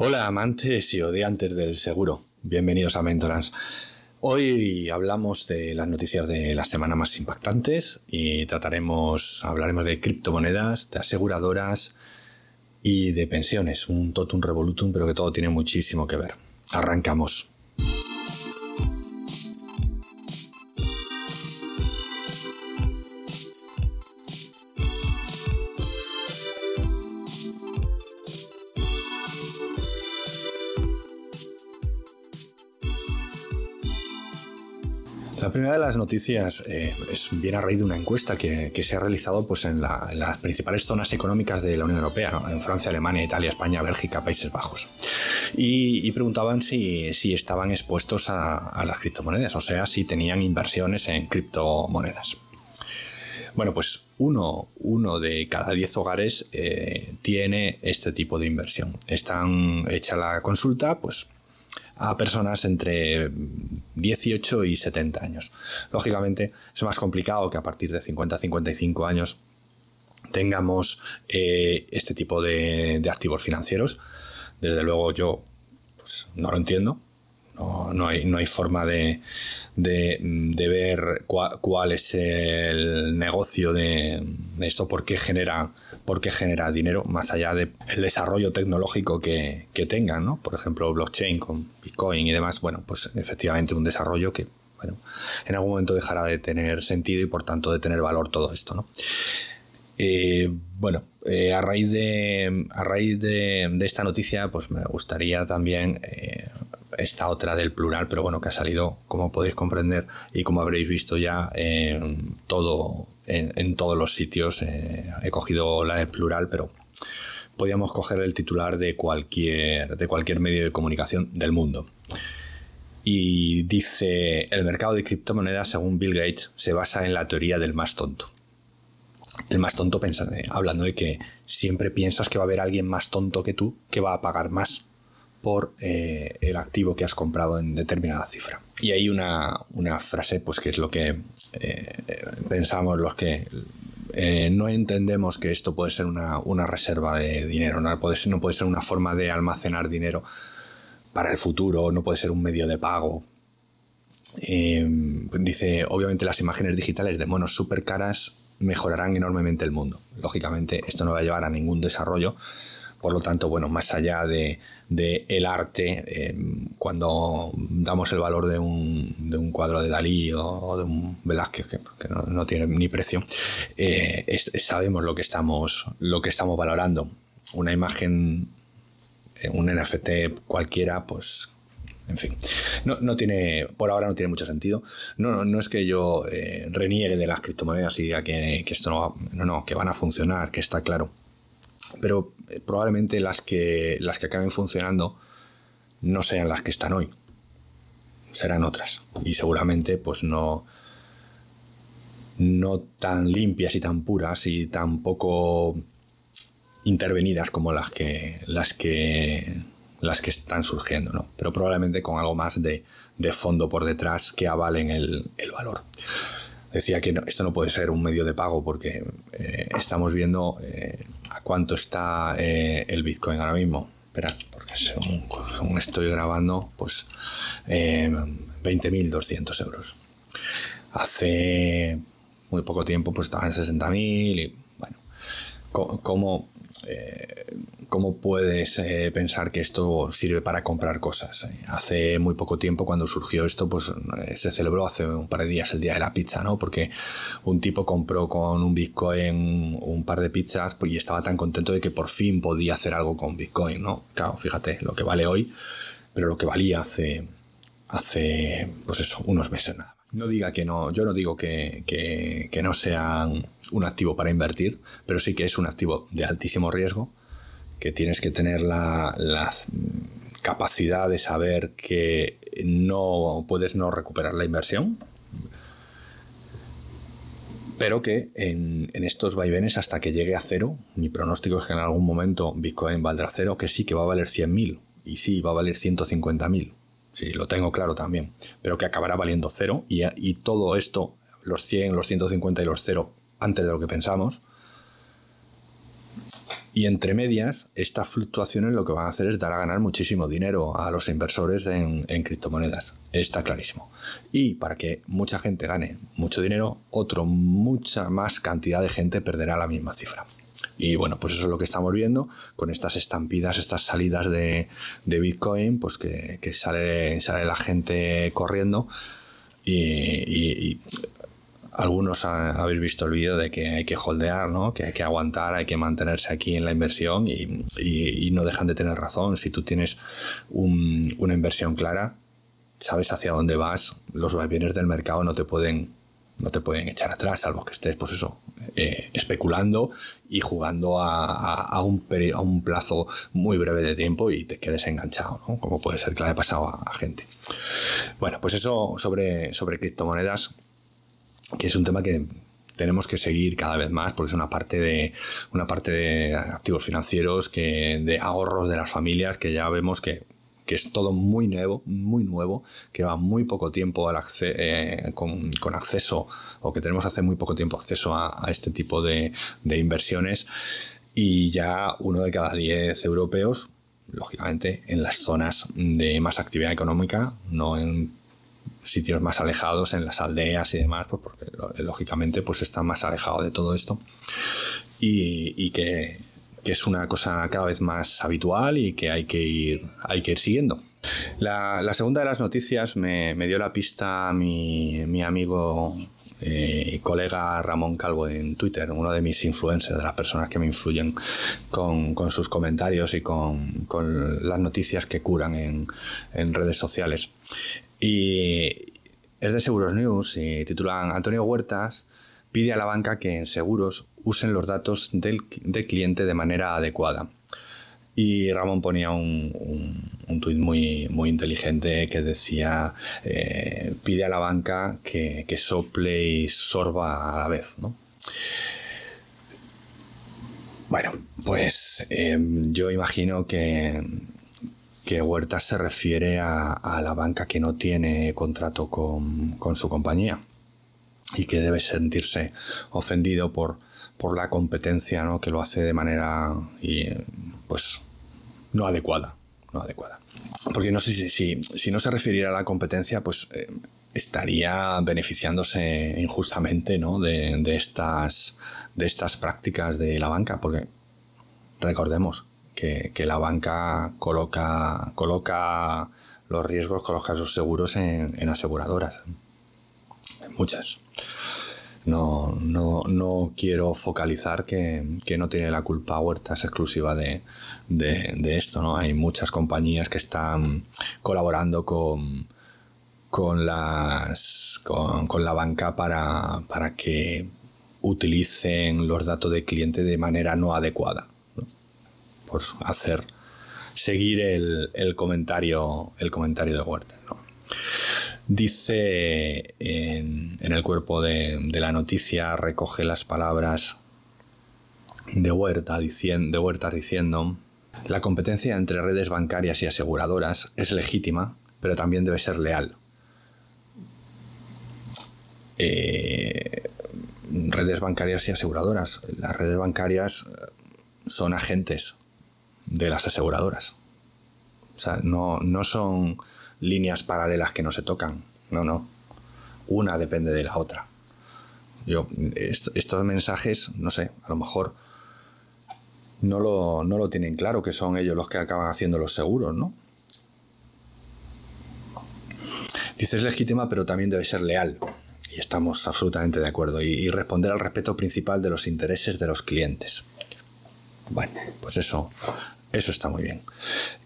Hola amantes y odiantes del seguro, bienvenidos a Mentorance. Hoy hablamos de las noticias de la semana más impactantes y trataremos, hablaremos de criptomonedas, de aseguradoras y de pensiones, un totum revolutum, pero que todo tiene muchísimo que ver. Arrancamos. La primera de las noticias eh, es, viene a raíz de una encuesta que, se ha realizado pues, en, las principales zonas económicas de la Unión Europea, en Francia, Alemania, Italia, España, Bélgica, Países Bajos. Y, preguntaban si, estaban expuestos a, las criptomonedas, o sea, si tenían inversiones en criptomonedas. Bueno, pues uno, de cada diez hogares eh, tiene este tipo de inversión. Están hecha la consulta, pues a personas entre 18 y 70 años. Lógicamente es más complicado que a partir de 50 55 años tengamos eh, este tipo de, activos financieros. Desde luego yo pues, no lo entiendo. No, hay, no hay, forma de, ver cuál, es el negocio de, esto, por qué genera por qué genera dinero, más allá del desarrollo tecnológico que, que tengan, ¿no? Por ejemplo, blockchain con Bitcoin y demás, bueno, pues efectivamente un desarrollo que, bueno, en algún momento dejará de tener sentido y por tanto de tener valor todo esto, ¿no? Eh, bueno, eh, a raíz, de, a raíz de, esta noticia, pues me gustaría también eh, esta otra del plural, pero bueno, que ha salido, como podéis comprender y como habréis visto ya, todo en, todos los sitios. Eh, he cogido la del plural, pero podíamos coger el titular de cualquier, de cualquier medio de comunicación del mundo. Y dice, el mercado de criptomonedas, según Bill Gates, se basa en la teoría del más tonto. El más tonto pensando, hablando de que siempre piensas que va a haber alguien más tonto que tú que va a pagar más por eh, el activo que has comprado en determinada cifra. Y hay una, frase, pues que es lo que eh, pensamos los que eh, no entendemos que esto puede ser una, reserva de dinero, no puede, ser, no puede ser una forma de almacenar dinero para el futuro, no puede ser un medio de pago. dice, obviamente las imágenes digitales de monos súper caras mejorarán enormemente el mundo. Lógicamente esto no va a llevar a ningún desarrollo, por lo tanto, bueno, más allá de, el arte, eh, cuando damos el valor de un, cuadro de Dalí o, de un Velázquez, que, no, tiene ni precio, eh, sabemos lo que, estamos, lo que estamos valorando. Una imagen, eh, un NFT cualquiera, pues en fin, no, tiene, por ahora no tiene mucho sentido. No, no es que yo reniegue de las criptomonedas y diga que, que, esto no, no, no, que van a funcionar, que está claro pero probablemente las que, las que acaben funcionando no sean las que están hoy, serán otras. Y seguramente pues no, no tan limpias y tan puras y tan poco intervenidas como las que, las que, las que están surgiendo, ¿no? pero probablemente con algo más de, fondo por detrás que avalen el, valor decía que esto no puede ser un medio de pago porque eh, estamos viendo eh, cuánto está eh, el Bitcoin ahora mismo. Espera, porque según, estoy grabando, pues eh, 20.200 euros. Hace muy poco tiempo pues estaba en 60.000 y bueno, como ¿Cómo puedes eh, pensar que esto sirve para comprar cosas? Hace muy poco tiempo, cuando surgió esto, pues eh, se celebró hace un par de días el día de la pizza, ¿no? Porque un tipo compró con un Bitcoin un par de pizzas pues, y estaba tan contento de que por fin podía hacer algo con Bitcoin, ¿no? Claro, fíjate lo que vale hoy, pero lo que valía hace, hace pues eso, unos meses nada. No diga que no, yo no digo que, que no sean un activo para invertir, pero sí que es un activo de altísimo riesgo que tienes que tener la, capacidad de saber que no puedes no recuperar la inversión, pero que en, estos vaivenes hasta que llegue a cero, mi pronóstico es que en algún momento Bitcoin valdrá cero, que sí que va a valer 100.000 y sí va a valer 150.000, sí, lo tengo claro también, pero que acabará valiendo cero y, y todo esto, los 100, los 150 y los cero, antes de lo que pensamos, Y entre medias, estas fluctuaciones lo que van a hacer es dar a ganar muchísimo dinero a los inversores en, criptomonedas. Está clarísimo. Y para que mucha gente gane mucho dinero, otro, mucha más cantidad de gente perderá la misma cifra. Y bueno, pues eso es lo que estamos viendo con estas estampidas, estas salidas de, Bitcoin, pues que, sale, sale la gente corriendo y algunos habéis visto el vídeo de que hay que holdear, ¿no? que hay que aguantar, hay que mantenerse aquí en la inversión y, no dejan de tener razón. Si tú tienes una inversión clara, sabes hacia dónde vas, los bienes del mercado no te pueden, no te pueden echar atrás, salvo que estés, pues eso, eh, especulando y jugando a, un a, un plazo muy breve de tiempo y te quedes enganchado, ¿no? como puede ser que le haya pasado a, gente. Bueno, pues eso sobre, sobre criptomonedas que es un tema que tenemos que seguir cada vez más porque es una parte de una parte de activos financieros que de ahorros de las familias que ya vemos que, es todo muy nuevo, muy nuevo, que va muy poco tiempo al eh, con, acceso o que tenemos hace muy poco tiempo acceso a, este tipo de, inversiones. Y ya uno de cada diez europeos, lógicamente en las zonas de más actividad económica, no en sitios más alejados, en las aldeas y demás, pues porque lógicamente pues están más alejados de todo esto. Y, que, es una cosa cada vez más habitual y que hay que ir, hay que ir siguiendo. La, segunda de las noticias me, dio la pista mi, mi amigo eh, y colega Ramón Calvo en Twitter, uno de mis influencers, de las personas que me influyen con, sus comentarios y con, las noticias que curan en, en redes sociales. Y es de Seguros News y titulan Antonio Huertas pide a la banca que en seguros usen los datos del, cliente de manera adecuada. Y Ramón ponía un, un, tuit muy, muy inteligente que decía, eh, pide a la banca que, sople y sorba a la vez. Bueno, pues eh, yo imagino que que Huertas se refiere a, la banca que no tiene contrato con, su compañía y que debe sentirse ofendido por, por la competencia ¿no? que lo hace de manera pues no adecuada no adecuada porque no sé si, si, no se refiriera a la competencia pues eh, estaría beneficiándose injustamente ¿no? de, estas de estas prácticas de la banca porque recordemos que, la banca coloca, coloca los riesgos, coloca sus seguros en, aseguradoras. muchas. No, no, quiero focalizar que, no tiene la culpa Huerta, es exclusiva de, esto. ¿no? Hay muchas compañías que están colaborando con, con, las, con, la banca para, para que utilicen los datos del cliente de manera no adecuada pues hacer seguir el, comentario el comentario de Huerta dice en, el cuerpo de, la noticia recoge las palabras de Huerta diciendo, de Huerta diciendo la competencia entre redes bancarias y aseguradoras es legítima pero también debe ser leal eh, redes bancarias y aseguradoras las redes bancarias son agentes de las aseguradoras. O sea, no, no son líneas paralelas que no se tocan. No, no. Una depende de la otra. Yo, estos mensajes, no sé, a lo mejor no lo, no lo tienen claro, que son ellos los que acaban haciendo los seguros, ¿no? Dices legítima, pero también debe ser leal. Y estamos absolutamente de acuerdo. y responder al respeto principal de los intereses de los clientes. Bueno, pues eso eso está muy bien.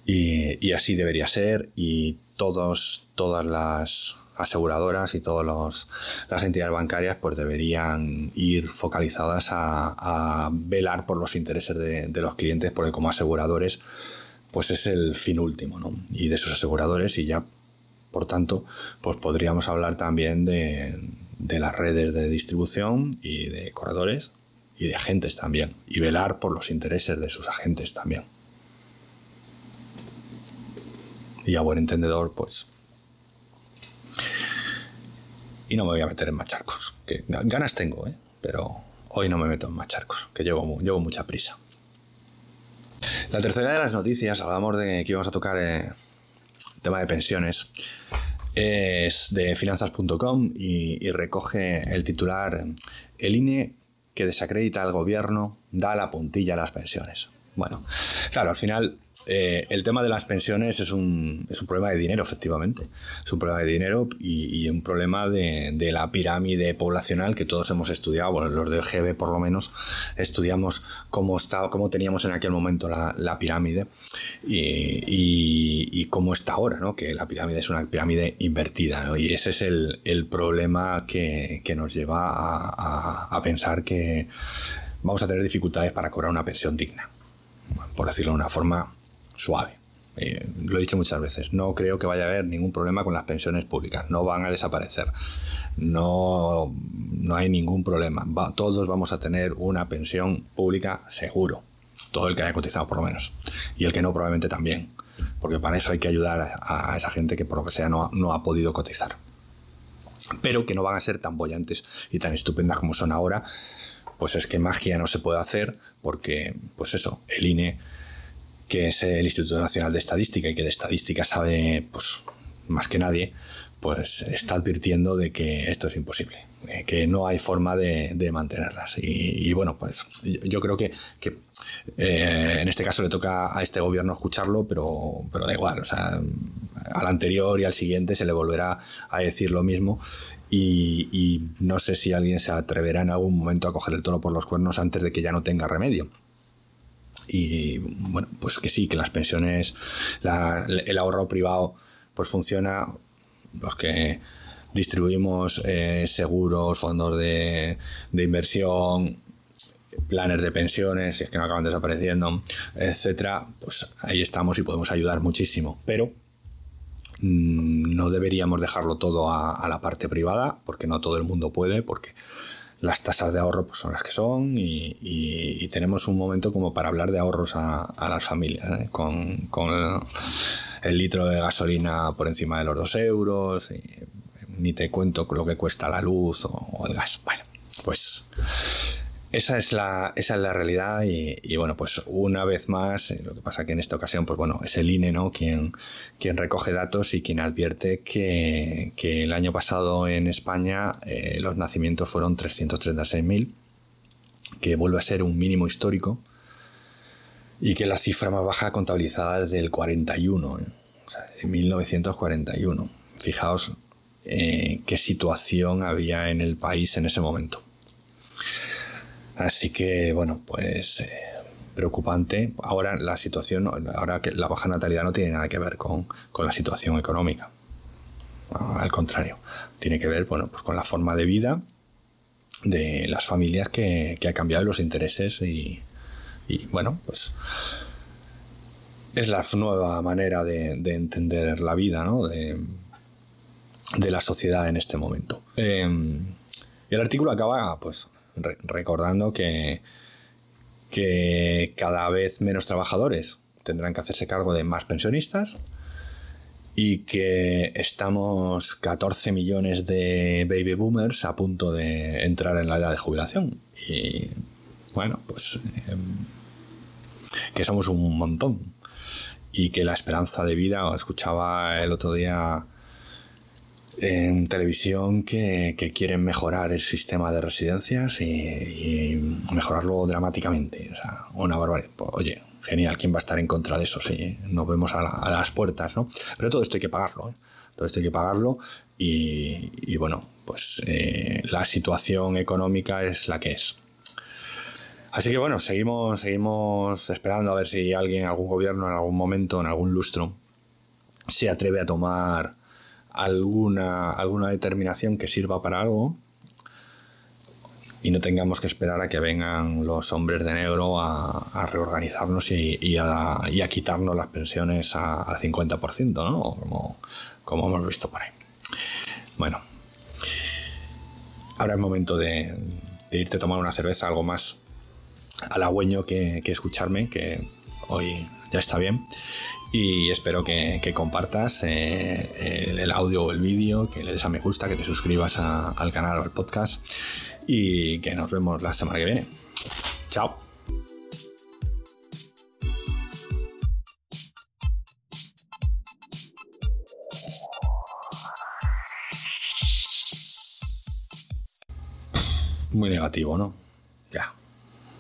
Y, así debería ser y todos, todas las aseguradoras y todas las entidades bancarias pues deberían ir focalizadas a, velar por los intereses de, los clientes porque como aseguradores pues es el fin último ¿no? y de sus aseguradores y ya por tanto pues podríamos hablar también de, de las redes de distribución y de corredores y de agentes también y velar por los intereses de sus agentes también y a buen entendedor, pues... Y no me voy a meter en macharcos, que ganas tengo, ¿eh? pero hoy no me meto en macharcos, que llevo, llevo mucha prisa. La tercera de las noticias, hablamos de que íbamos a tocar eh, tema de pensiones, es de finanzas.com y recoge el titular El INE que desacredita al gobierno da la puntilla a las pensiones. Bueno, claro, al final eh, el tema de las pensiones es un, es un, problema de dinero, efectivamente. Es un problema de dinero y, un problema de, de, la pirámide poblacional que todos hemos estudiado, bueno, los de OGB por lo menos, estudiamos cómo, estaba, cómo teníamos en aquel momento la, la pirámide y, y, cómo está ahora, ¿no? que la pirámide es una pirámide invertida. ¿no? Y ese es el, el problema que, que, nos lleva a, a pensar que vamos a tener dificultades para cobrar una pensión digna por decirlo de una forma suave. Eh, lo he dicho muchas veces, no creo que vaya a haber ningún problema con las pensiones públicas, no van a desaparecer, no, no hay ningún problema, todos vamos a tener una pensión pública seguro, todo el que haya cotizado por lo menos, y el que no probablemente también, porque para eso hay que ayudar a, esa gente que por lo que sea no, no ha podido cotizar, pero que no van a ser tan bollantes y tan estupendas como son ahora, pues es que magia no se puede hacer porque, pues eso, el INE que es el Instituto Nacional de Estadística y que de estadística sabe pues, más que nadie, pues está advirtiendo de que esto es imposible, eh, que no hay forma de, mantenerlas. Y, bueno, pues yo, creo que, eh, en este caso le toca a este gobierno escucharlo, pero, pero da igual, o sea, al anterior y al siguiente se le volverá a decir lo mismo. Y, y no sé si alguien se atreverá en algún momento a coger el toro por los cuernos antes de que ya no tenga remedio. Y bueno, pues que sí, que las pensiones, el ahorro privado, pues funciona. Los que distribuimos eh, seguros, fondos de, de inversión, planes de pensiones, si es que no acaban desapareciendo, etcétera, pues ahí estamos y podemos ayudar muchísimo. Pero mm, no deberíamos dejarlo todo a, la parte privada, porque no todo el mundo puede, porque las tasas de ahorro pues, son las que son y, tenemos un momento como para hablar de ahorros a, las familias, ¿eh? con, el, litro de gasolina por encima de los dos euros, y ni te cuento lo que cuesta la luz o el gas. Bueno, pues esa es la, esa es la realidad y, bueno, pues una vez más, eh, lo que pasa que en esta ocasión, pues bueno, es el INE, ¿no? Quien, quien recoge datos y quien advierte que, el año pasado en España eh, los nacimientos fueron 336.000, que vuelve a ser un mínimo histórico y que la cifra más baja contabilizada es del 41, ¿eh? o sea, de 1941. Fijaos qué situación había en el país en ese momento. Así que, bueno, pues eh, preocupante. Ahora la situación, ahora que la baja natalidad no tiene nada que ver con, la situación económica. Al contrario, tiene que ver, bueno, pues con la forma de vida de las familias que, ha cambiado los intereses y, bueno, pues es la nueva manera de, entender la vida, ¿no? De, la sociedad en este momento. Y el artículo acaba, pues, recordando que, que cada vez menos trabajadores tendrán que hacerse cargo de más pensionistas y que estamos 14 millones de baby boomers a punto de entrar en la edad de jubilación. Y bueno, pues em, que somos un montón y que la esperanza de vida, escuchaba el otro día en televisión que, quieren mejorar el sistema de residencias y, mejorarlo dramáticamente. O sea, una barbaridad. Pues, oye, genial, ¿quién va a estar en contra de eso? Sí, nos vemos a, las puertas, ¿no? Pero todo esto hay que pagarlo, ¿eh? Todo esto hay que pagarlo y, bueno, pues eh, la situación económica es la que es. Así que bueno, seguimos, seguimos esperando a ver si alguien, algún gobierno en algún momento, en algún lustro, se atreve a tomar alguna, alguna determinación que sirva para algo y no tengamos que esperar a que vengan los hombres de negro a, reorganizarnos y, a, quitarnos las pensiones al 50%, ¿no? Como, como hemos visto por ahí. Bueno, ahora es momento de, irte a tomar una cerveza, algo más halagüeño que, que escucharme, que hoy ya está bien. Y espero que, compartas eh, el, audio o el vídeo, que le des a me gusta, que te suscribas al canal o al podcast y que nos vemos la semana que viene. Chao. muy negativo, ¿no?